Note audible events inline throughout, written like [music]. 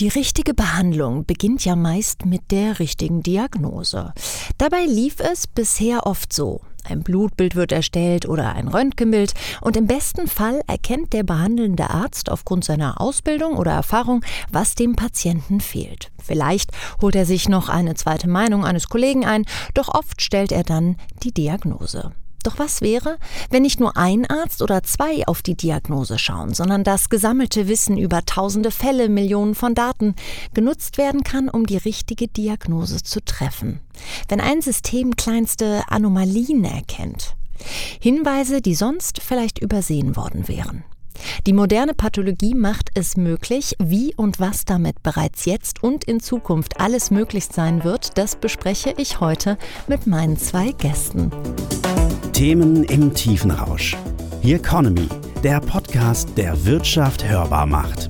Die richtige Behandlung beginnt ja meist mit der richtigen Diagnose. Dabei lief es bisher oft so. Ein Blutbild wird erstellt oder ein Röntgenbild und im besten Fall erkennt der behandelnde Arzt aufgrund seiner Ausbildung oder Erfahrung, was dem Patienten fehlt. Vielleicht holt er sich noch eine zweite Meinung eines Kollegen ein, doch oft stellt er dann die Diagnose. Doch was wäre, wenn nicht nur ein Arzt oder zwei auf die Diagnose schauen, sondern das gesammelte Wissen über tausende Fälle, Millionen von Daten genutzt werden kann, um die richtige Diagnose zu treffen? Wenn ein System kleinste Anomalien erkennt, Hinweise, die sonst vielleicht übersehen worden wären. Die moderne Pathologie macht es möglich, wie und was damit bereits jetzt und in Zukunft alles möglich sein wird, das bespreche ich heute mit meinen zwei Gästen. Themen im Tiefenrausch. The Economy, der Podcast, der Wirtschaft hörbar macht.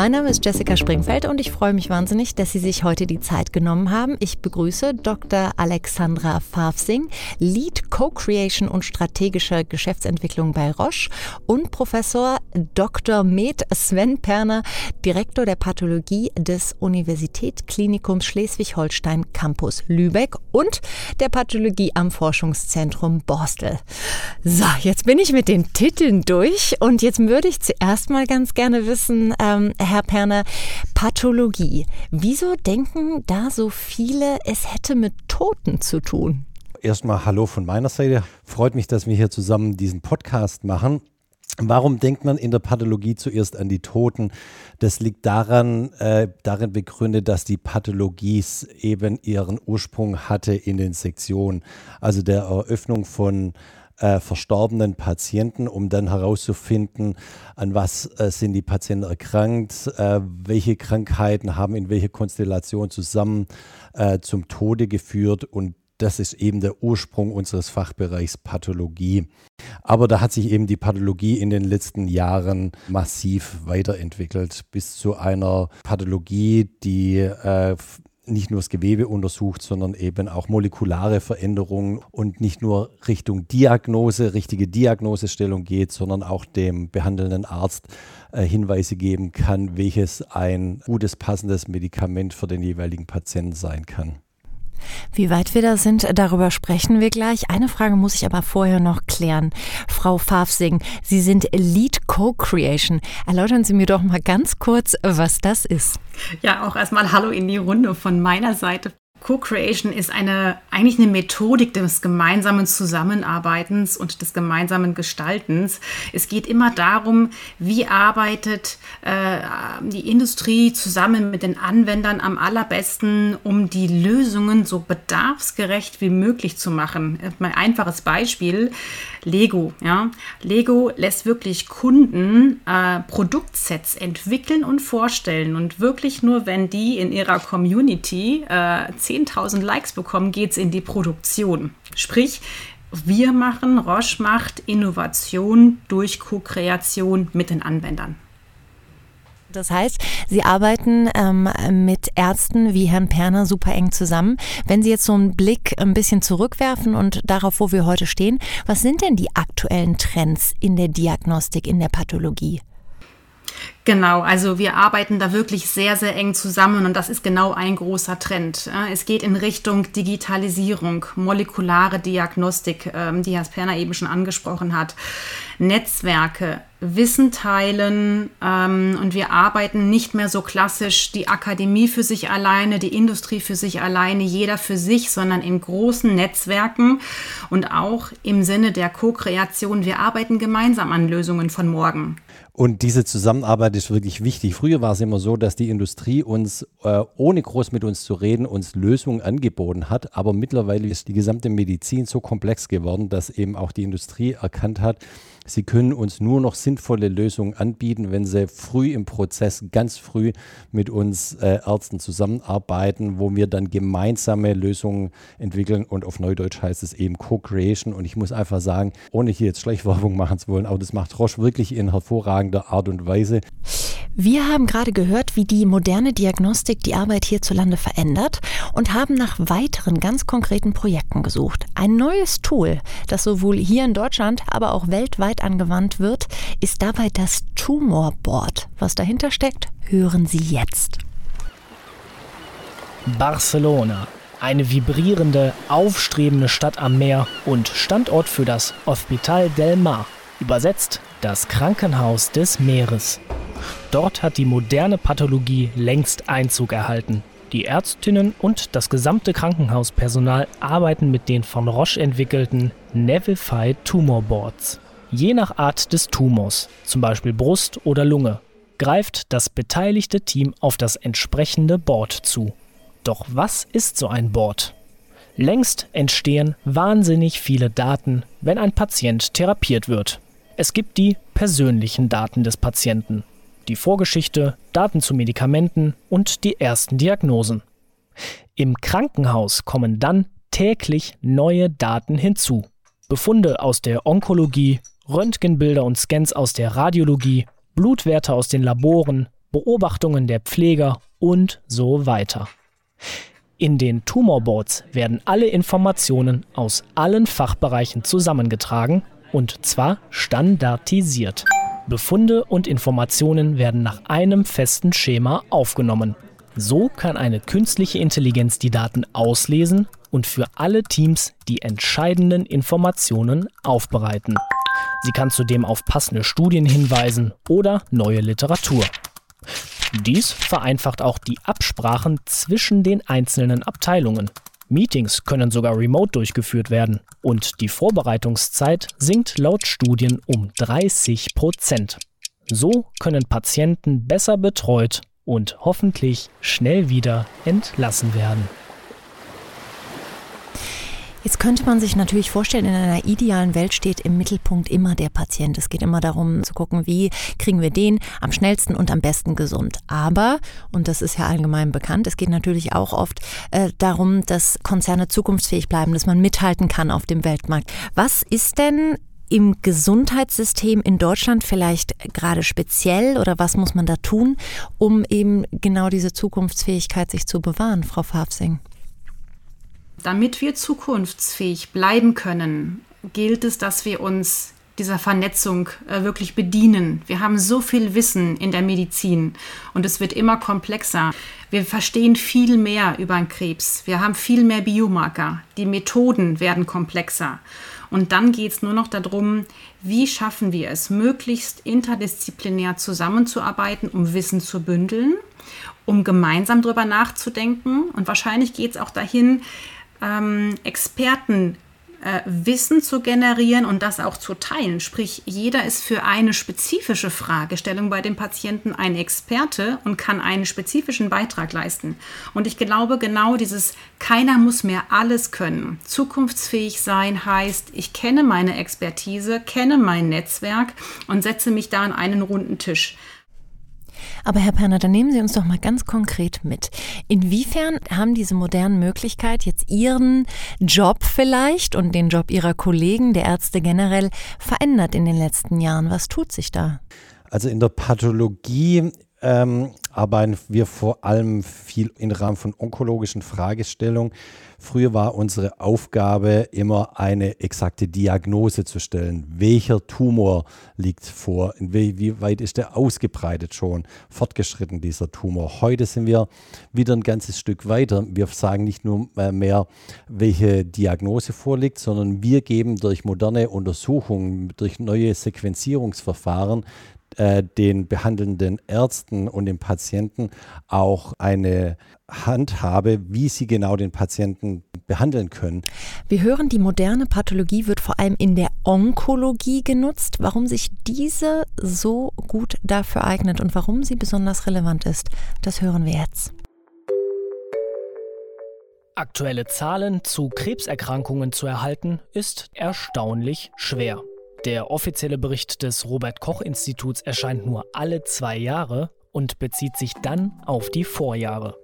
Mein Name ist Jessica Springfeld und ich freue mich wahnsinnig, dass Sie sich heute die Zeit genommen haben. Ich begrüße Dr. Alexandra Favsing, Lead Co-Creation und strategische Geschäftsentwicklung bei Roche und Professor Dr. Med Sven Perner, Direktor der Pathologie des Universitätsklinikums Schleswig-Holstein Campus Lübeck und der Pathologie am Forschungszentrum Borstel. So, jetzt bin ich mit den Titeln durch und jetzt würde ich zuerst mal ganz gerne wissen, ähm, Herr Perner, Pathologie. Wieso denken da so viele, es hätte mit Toten zu tun? Erstmal Hallo von meiner Seite. Freut mich, dass wir hier zusammen diesen Podcast machen. Warum denkt man in der Pathologie zuerst an die Toten? Das liegt daran, äh, darin begründet, dass die Pathologie eben ihren Ursprung hatte in den Sektionen, also der Eröffnung von äh, verstorbenen Patienten, um dann herauszufinden, an was äh, sind die Patienten erkrankt, äh, welche Krankheiten haben in welcher Konstellation zusammen äh, zum Tode geführt und das ist eben der Ursprung unseres Fachbereichs Pathologie. Aber da hat sich eben die Pathologie in den letzten Jahren massiv weiterentwickelt bis zu einer Pathologie, die äh, nicht nur das Gewebe untersucht, sondern eben auch molekulare Veränderungen und nicht nur Richtung Diagnose, richtige Diagnosestellung geht, sondern auch dem behandelnden Arzt äh, Hinweise geben kann, welches ein gutes, passendes Medikament für den jeweiligen Patienten sein kann. Wie weit wir da sind, darüber sprechen wir gleich. Eine Frage muss ich aber vorher noch klären. Frau Favsing, Sie sind Lead Co-Creation. Erläutern Sie mir doch mal ganz kurz, was das ist. Ja, auch erstmal Hallo in die Runde von meiner Seite. Co-Creation ist eine, eigentlich eine Methodik des gemeinsamen Zusammenarbeitens und des gemeinsamen Gestaltens. Es geht immer darum, wie arbeitet äh, die Industrie zusammen mit den Anwendern am allerbesten, um die Lösungen so bedarfsgerecht wie möglich zu machen. Mein einfaches Beispiel, Lego. Ja? Lego lässt wirklich Kunden äh, Produktsets entwickeln und vorstellen und wirklich nur, wenn die in ihrer Community äh, 10.000 Likes bekommen, geht es in die Produktion. Sprich, wir machen, Roche macht Innovation durch Co-Kreation mit den Anwendern. Das heißt, Sie arbeiten ähm, mit Ärzten wie Herrn Perner super eng zusammen. Wenn Sie jetzt so einen Blick ein bisschen zurückwerfen und darauf, wo wir heute stehen, was sind denn die aktuellen Trends in der Diagnostik, in der Pathologie? Genau, also wir arbeiten da wirklich sehr, sehr eng zusammen und das ist genau ein großer Trend. Es geht in Richtung Digitalisierung, molekulare Diagnostik, ähm, die Herr Sperner eben schon angesprochen hat, Netzwerke, Wissen teilen ähm, und wir arbeiten nicht mehr so klassisch die Akademie für sich alleine, die Industrie für sich alleine, jeder für sich, sondern in großen Netzwerken und auch im Sinne der Co-Kreation. Wir arbeiten gemeinsam an Lösungen von morgen. Und diese Zusammenarbeit ist wirklich wichtig. Früher war es immer so, dass die Industrie uns, äh, ohne groß mit uns zu reden, uns Lösungen angeboten hat. Aber mittlerweile ist die gesamte Medizin so komplex geworden, dass eben auch die Industrie erkannt hat, sie können uns nur noch sinnvolle Lösungen anbieten, wenn sie früh im Prozess, ganz früh mit uns äh, Ärzten zusammenarbeiten, wo wir dann gemeinsame Lösungen entwickeln. Und auf Neudeutsch heißt es eben Co-Creation. Und ich muss einfach sagen, ohne hier jetzt Schleichwerbung machen zu wollen, aber das macht Roche wirklich in hervorragend hervorragender Art und Weise. Wir haben gerade gehört, wie die moderne Diagnostik die Arbeit hierzulande verändert und haben nach weiteren ganz konkreten Projekten gesucht. Ein neues Tool, das sowohl hier in Deutschland, aber auch weltweit Angewandt wird, ist dabei das Tumorboard. Was dahinter steckt, hören Sie jetzt. Barcelona, eine vibrierende, aufstrebende Stadt am Meer und Standort für das Hospital del Mar, übersetzt das Krankenhaus des Meeres. Dort hat die moderne Pathologie längst Einzug erhalten. Die Ärztinnen und das gesamte Krankenhauspersonal arbeiten mit den von Roche entwickelten Nevified Tumor Boards. Je nach Art des Tumors, zum Beispiel Brust oder Lunge, greift das beteiligte Team auf das entsprechende Board zu. Doch was ist so ein Board? Längst entstehen wahnsinnig viele Daten, wenn ein Patient therapiert wird. Es gibt die persönlichen Daten des Patienten, die Vorgeschichte, Daten zu Medikamenten und die ersten Diagnosen. Im Krankenhaus kommen dann täglich neue Daten hinzu. Befunde aus der Onkologie, Röntgenbilder und Scans aus der Radiologie, Blutwerte aus den Laboren, Beobachtungen der Pfleger und so weiter. In den Tumorboards werden alle Informationen aus allen Fachbereichen zusammengetragen und zwar standardisiert. Befunde und Informationen werden nach einem festen Schema aufgenommen. So kann eine künstliche Intelligenz die Daten auslesen und für alle Teams die entscheidenden Informationen aufbereiten. Sie kann zudem auf passende Studien hinweisen oder neue Literatur. Dies vereinfacht auch die Absprachen zwischen den einzelnen Abteilungen. Meetings können sogar remote durchgeführt werden und die Vorbereitungszeit sinkt laut Studien um 30 Prozent. So können Patienten besser betreut und hoffentlich schnell wieder entlassen werden. Jetzt könnte man sich natürlich vorstellen, in einer idealen Welt steht im Mittelpunkt immer der Patient. Es geht immer darum zu gucken, wie kriegen wir den am schnellsten und am besten gesund. Aber, und das ist ja allgemein bekannt, es geht natürlich auch oft äh, darum, dass Konzerne zukunftsfähig bleiben, dass man mithalten kann auf dem Weltmarkt. Was ist denn im Gesundheitssystem in Deutschland vielleicht gerade speziell oder was muss man da tun, um eben genau diese Zukunftsfähigkeit sich zu bewahren, Frau Fafsing? Damit wir zukunftsfähig bleiben können, gilt es, dass wir uns dieser Vernetzung äh, wirklich bedienen. Wir haben so viel Wissen in der Medizin und es wird immer komplexer. Wir verstehen viel mehr über den Krebs. Wir haben viel mehr Biomarker. Die Methoden werden komplexer. Und dann geht es nur noch darum, wie schaffen wir es, möglichst interdisziplinär zusammenzuarbeiten, um Wissen zu bündeln, um gemeinsam darüber nachzudenken. Und wahrscheinlich geht es auch dahin, ähm, Experten äh, Wissen zu generieren und das auch zu teilen. Sprich, jeder ist für eine spezifische Fragestellung bei dem Patienten ein Experte und kann einen spezifischen Beitrag leisten. Und ich glaube, genau dieses keiner muss mehr alles können. Zukunftsfähig sein heißt, ich kenne meine Expertise, kenne mein Netzwerk und setze mich da an einen runden Tisch. Aber Herr Perner, dann nehmen Sie uns doch mal ganz konkret mit. Inwiefern haben diese modernen Möglichkeiten jetzt Ihren Job vielleicht und den Job Ihrer Kollegen, der Ärzte generell, verändert in den letzten Jahren? Was tut sich da? Also in der Pathologie ähm, arbeiten wir vor allem viel im Rahmen von onkologischen Fragestellungen. Früher war unsere Aufgabe immer eine exakte Diagnose zu stellen. Welcher Tumor liegt vor? Wie, wie weit ist der ausgebreitet schon, fortgeschritten dieser Tumor? Heute sind wir wieder ein ganzes Stück weiter. Wir sagen nicht nur äh, mehr, welche Diagnose vorliegt, sondern wir geben durch moderne Untersuchungen, durch neue Sequenzierungsverfahren äh, den behandelnden Ärzten und den Patienten auch eine Handhabe, wie sie genau den Patienten behandeln können. Wir hören, die moderne Pathologie wird vor allem in der Onkologie genutzt. Warum sich diese so gut dafür eignet und warum sie besonders relevant ist, das hören wir jetzt. Aktuelle Zahlen zu Krebserkrankungen zu erhalten, ist erstaunlich schwer. Der offizielle Bericht des Robert Koch Instituts erscheint nur alle zwei Jahre und bezieht sich dann auf die Vorjahre.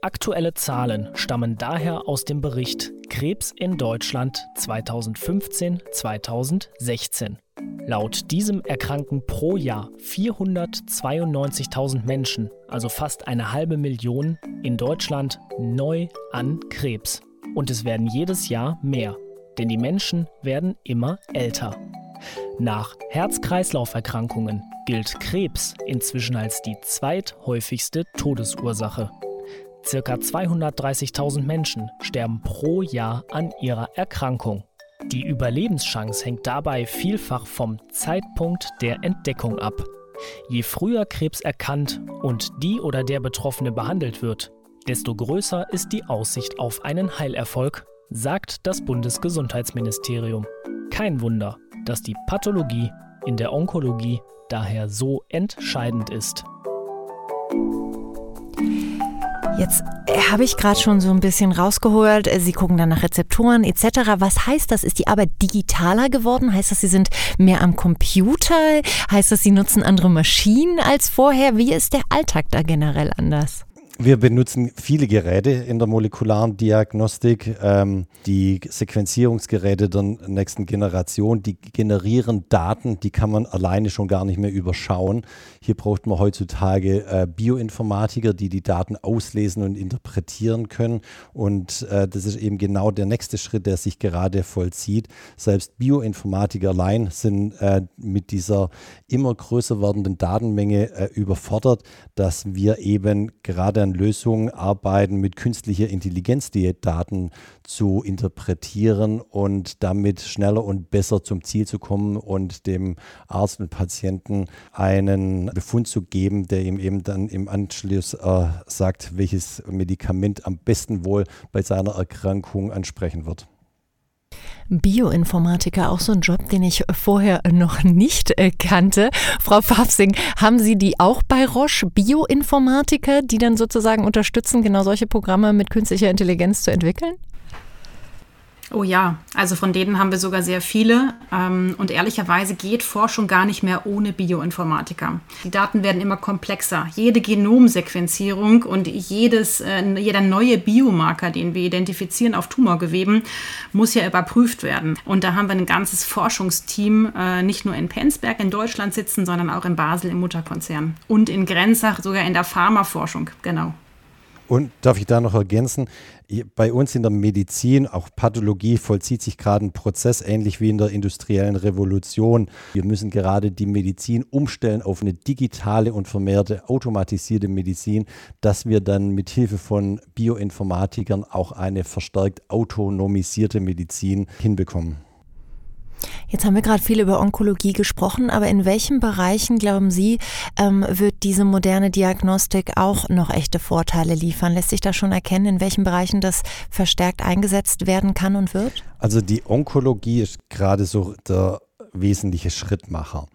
Aktuelle Zahlen stammen daher aus dem Bericht Krebs in Deutschland 2015-2016. Laut diesem erkranken pro Jahr 492.000 Menschen, also fast eine halbe Million, in Deutschland neu an Krebs. Und es werden jedes Jahr mehr, denn die Menschen werden immer älter. Nach Herz-Kreislauf-Erkrankungen gilt Krebs inzwischen als die zweithäufigste Todesursache. Circa 230.000 Menschen sterben pro Jahr an ihrer Erkrankung. Die Überlebenschance hängt dabei vielfach vom Zeitpunkt der Entdeckung ab. Je früher Krebs erkannt und die oder der Betroffene behandelt wird, desto größer ist die Aussicht auf einen Heilerfolg, sagt das Bundesgesundheitsministerium. Kein Wunder, dass die Pathologie in der Onkologie daher so entscheidend ist. Jetzt äh, habe ich gerade schon so ein bisschen rausgeholt, äh, Sie gucken dann nach Rezeptoren etc. Was heißt das? Ist die Arbeit digitaler geworden? Heißt das, Sie sind mehr am Computer? Heißt das, Sie nutzen andere Maschinen als vorher? Wie ist der Alltag da generell anders? Wir benutzen viele Geräte in der molekularen Diagnostik. Ähm, die Sequenzierungsgeräte der nächsten Generation, die generieren Daten, die kann man alleine schon gar nicht mehr überschauen. Hier braucht man heutzutage äh, Bioinformatiker, die die Daten auslesen und interpretieren können. Und äh, das ist eben genau der nächste Schritt, der sich gerade vollzieht. Selbst Bioinformatiker allein sind äh, mit dieser immer größer werdenden Datenmenge äh, überfordert, dass wir eben gerade an Lösungen arbeiten, mit künstlicher Intelligenz die Daten zu interpretieren und damit schneller und besser zum Ziel zu kommen und dem Arzt und Patienten einen Befund zu geben, der ihm eben dann im Anschluss äh, sagt, welches Medikament am besten wohl bei seiner Erkrankung ansprechen wird. Bioinformatiker, auch so ein Job, den ich vorher noch nicht äh, kannte. Frau Farbsing, haben Sie die auch bei Roche, Bioinformatiker, die dann sozusagen unterstützen, genau solche Programme mit künstlicher Intelligenz zu entwickeln? Oh ja, also von denen haben wir sogar sehr viele. Ähm, und ehrlicherweise geht Forschung gar nicht mehr ohne Bioinformatiker. Die Daten werden immer komplexer. Jede Genomsequenzierung und jedes, äh, jeder neue Biomarker, den wir identifizieren auf Tumorgeweben, muss ja überprüft werden. Und da haben wir ein ganzes Forschungsteam, äh, nicht nur in Penzberg in Deutschland sitzen, sondern auch in Basel im Mutterkonzern. Und in Grenzach sogar in der Pharmaforschung, genau. Und darf ich da noch ergänzen? Bei uns in der Medizin, auch Pathologie, vollzieht sich gerade ein Prozess ähnlich wie in der industriellen Revolution. Wir müssen gerade die Medizin umstellen auf eine digitale und vermehrte automatisierte Medizin, dass wir dann mit Hilfe von Bioinformatikern auch eine verstärkt autonomisierte Medizin hinbekommen. Jetzt haben wir gerade viel über Onkologie gesprochen, aber in welchen Bereichen, glauben Sie, ähm, wird diese moderne Diagnostik auch noch echte Vorteile liefern? Lässt sich da schon erkennen, in welchen Bereichen das verstärkt eingesetzt werden kann und wird? Also die Onkologie ist gerade so der wesentliche Schrittmacher.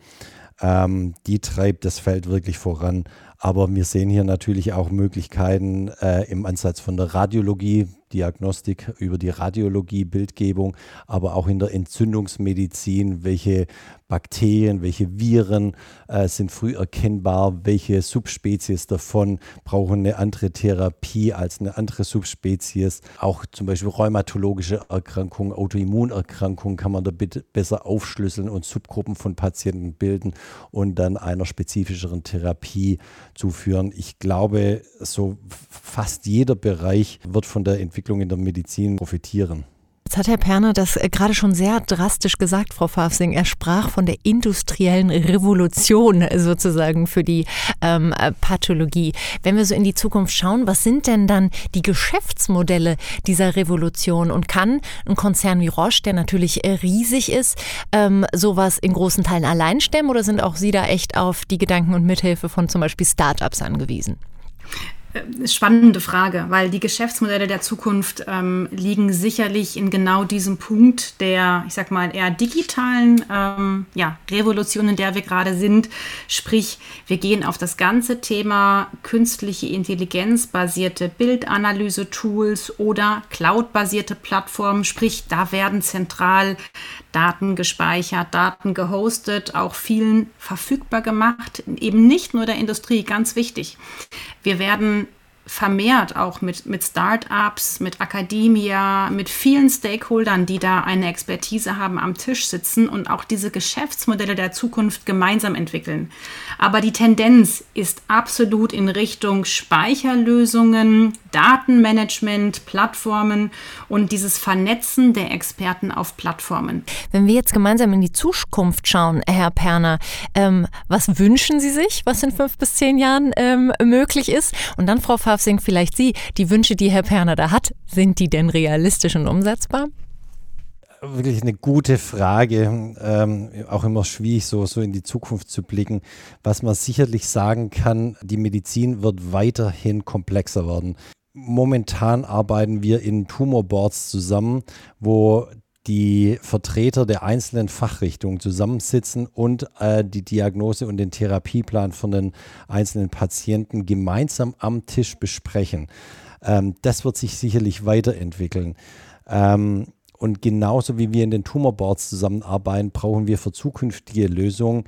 Ähm, die treibt das Feld wirklich voran. Aber wir sehen hier natürlich auch Möglichkeiten äh, im Ansatz von der Radiologie, Diagnostik über die Radiologie, Bildgebung, aber auch in der Entzündungsmedizin, welche Bakterien, welche Viren äh, sind früh erkennbar, welche Subspezies davon brauchen eine andere Therapie als eine andere Subspezies. Auch zum Beispiel rheumatologische Erkrankungen, Autoimmunerkrankungen kann man da bitte besser aufschlüsseln und Subgruppen von Patienten bilden und dann einer spezifischeren Therapie zuführen. Ich glaube, so fast jeder Bereich wird von der Entwicklung in der Medizin profitieren. Jetzt hat Herr Perner das äh, gerade schon sehr drastisch gesagt, Frau Fafsing. Er sprach von der industriellen Revolution [laughs] sozusagen für die ähm, äh, Pathologie. Wenn wir so in die Zukunft schauen, was sind denn dann die Geschäftsmodelle dieser Revolution? Und kann ein Konzern wie Roche, der natürlich äh, riesig ist, ähm, sowas in großen Teilen allein stemmen? Oder sind auch Sie da echt auf die Gedanken und Mithilfe von zum Beispiel Startups angewiesen? Äh, spannende Frage, weil die Geschäftsmodelle der Zukunft ähm, liegen sicherlich in genau diesem Punkt der, ich sag mal, eher digitalen ähm, ja, Revolution, in der wir gerade sind. Sprich, wir gehen auf das ganze Thema künstliche Intelligenz basierte Bildanalyse-Tools oder Cloud-basierte Plattformen. Sprich, da werden zentral Daten gespeichert, Daten gehostet, auch vielen verfügbar gemacht. Eben nicht nur der Industrie, ganz wichtig. Wir werden vermehrt auch mit, mit Start-ups, mit Akademia, mit vielen Stakeholdern, die da eine Expertise haben, am Tisch sitzen und auch diese Geschäftsmodelle der Zukunft gemeinsam entwickeln. Aber die Tendenz ist absolut in Richtung Speicherlösungen, Datenmanagement, Plattformen und dieses Vernetzen der Experten auf Plattformen. Wenn wir jetzt gemeinsam in die Zukunft schauen, Herr Perner, ähm, was wünschen Sie sich, was in fünf bis zehn Jahren ähm, möglich ist? Und dann, Frau Favsing, vielleicht Sie, die Wünsche, die Herr Perner da hat, sind die denn realistisch und umsetzbar? wirklich eine gute Frage. Ähm, auch immer schwierig, so, so in die Zukunft zu blicken. Was man sicherlich sagen kann, die Medizin wird weiterhin komplexer werden. Momentan arbeiten wir in Tumorboards zusammen, wo die Vertreter der einzelnen Fachrichtungen zusammensitzen und äh, die Diagnose und den Therapieplan von den einzelnen Patienten gemeinsam am Tisch besprechen. Ähm, das wird sich sicherlich weiterentwickeln. Ähm, und genauso wie wir in den Tumorboards zusammenarbeiten, brauchen wir für zukünftige Lösungen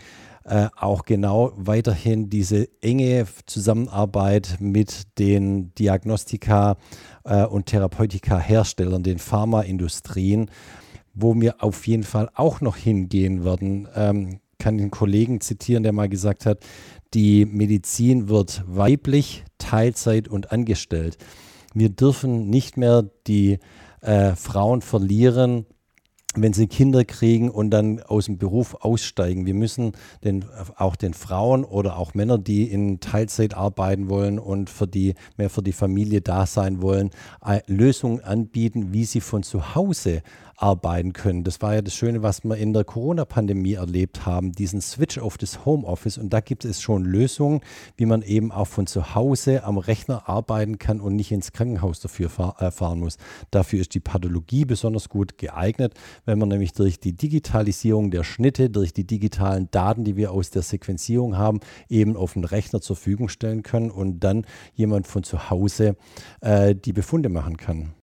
äh, auch genau weiterhin diese enge Zusammenarbeit mit den Diagnostika äh, und Therapeutika-Herstellern, den Pharmaindustrien, wo wir auf jeden Fall auch noch hingehen werden. Ähm, kann den Kollegen zitieren, der mal gesagt hat, die Medizin wird weiblich, Teilzeit und angestellt. Wir dürfen nicht mehr die äh, Frauen verlieren, wenn sie Kinder kriegen und dann aus dem Beruf aussteigen. Wir müssen den, auch den Frauen oder auch Männer, die in Teilzeit arbeiten wollen und für die, mehr für die Familie da sein wollen, äh, Lösungen anbieten, wie sie von zu Hause arbeiten können. Das war ja das Schöne, was wir in der Corona-Pandemie erlebt haben, diesen Switch auf das Homeoffice. Und da gibt es schon Lösungen, wie man eben auch von zu Hause am Rechner arbeiten kann und nicht ins Krankenhaus dafür äh, fahren muss. Dafür ist die Pathologie besonders gut geeignet, wenn man nämlich durch die Digitalisierung der Schnitte, durch die digitalen Daten, die wir aus der Sequenzierung haben, eben auf den Rechner zur Verfügung stellen können und dann jemand von zu Hause äh, die Befunde machen kann.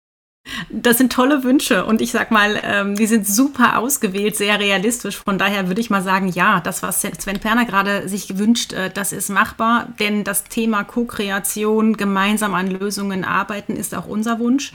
Das sind tolle Wünsche und ich sag mal, ähm, die sind super ausgewählt, sehr realistisch. Von daher würde ich mal sagen, ja, das, was Sven Perner gerade sich wünscht, äh, das ist machbar, denn das Thema Co-Kreation, gemeinsam an Lösungen arbeiten, ist auch unser Wunsch.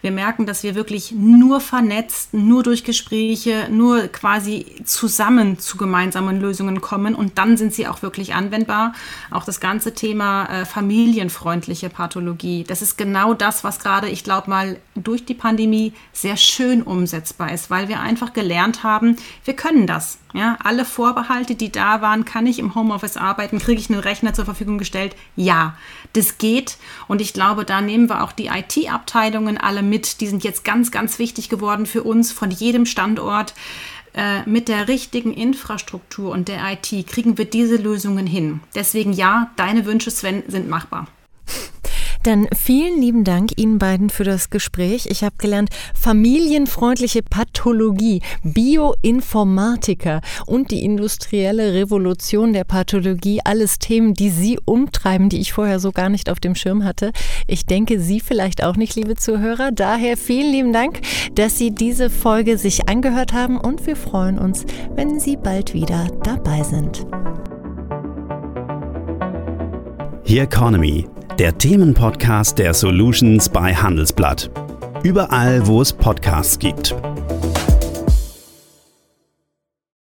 Wir merken, dass wir wirklich nur vernetzt, nur durch Gespräche, nur quasi zusammen zu gemeinsamen Lösungen kommen und dann sind sie auch wirklich anwendbar. Auch das ganze Thema äh, familienfreundliche Pathologie, das ist genau das, was gerade, ich glaube mal, durch die Pandemie sehr schön umsetzbar ist, weil wir einfach gelernt haben, wir können das. Ja, alle Vorbehalte, die da waren, kann ich im Homeoffice arbeiten, kriege ich einen Rechner zur Verfügung gestellt? Ja, das geht. Und ich glaube, da nehmen wir auch die IT-Abteilungen alle mit. Die sind jetzt ganz, ganz wichtig geworden für uns von jedem Standort. Äh, mit der richtigen Infrastruktur und der IT kriegen wir diese Lösungen hin. Deswegen ja, deine Wünsche, Sven, sind machbar. Dann vielen lieben Dank Ihnen beiden für das Gespräch. Ich habe gelernt, familienfreundliche Pathologie, Bioinformatiker und die industrielle Revolution der Pathologie, alles Themen, die Sie umtreiben, die ich vorher so gar nicht auf dem Schirm hatte. Ich denke, Sie vielleicht auch nicht, liebe Zuhörer. Daher vielen lieben Dank, dass Sie diese Folge sich angehört haben und wir freuen uns, wenn Sie bald wieder dabei sind. Here Economy der Themenpodcast der Solutions bei Handelsblatt. Überall, wo es Podcasts gibt.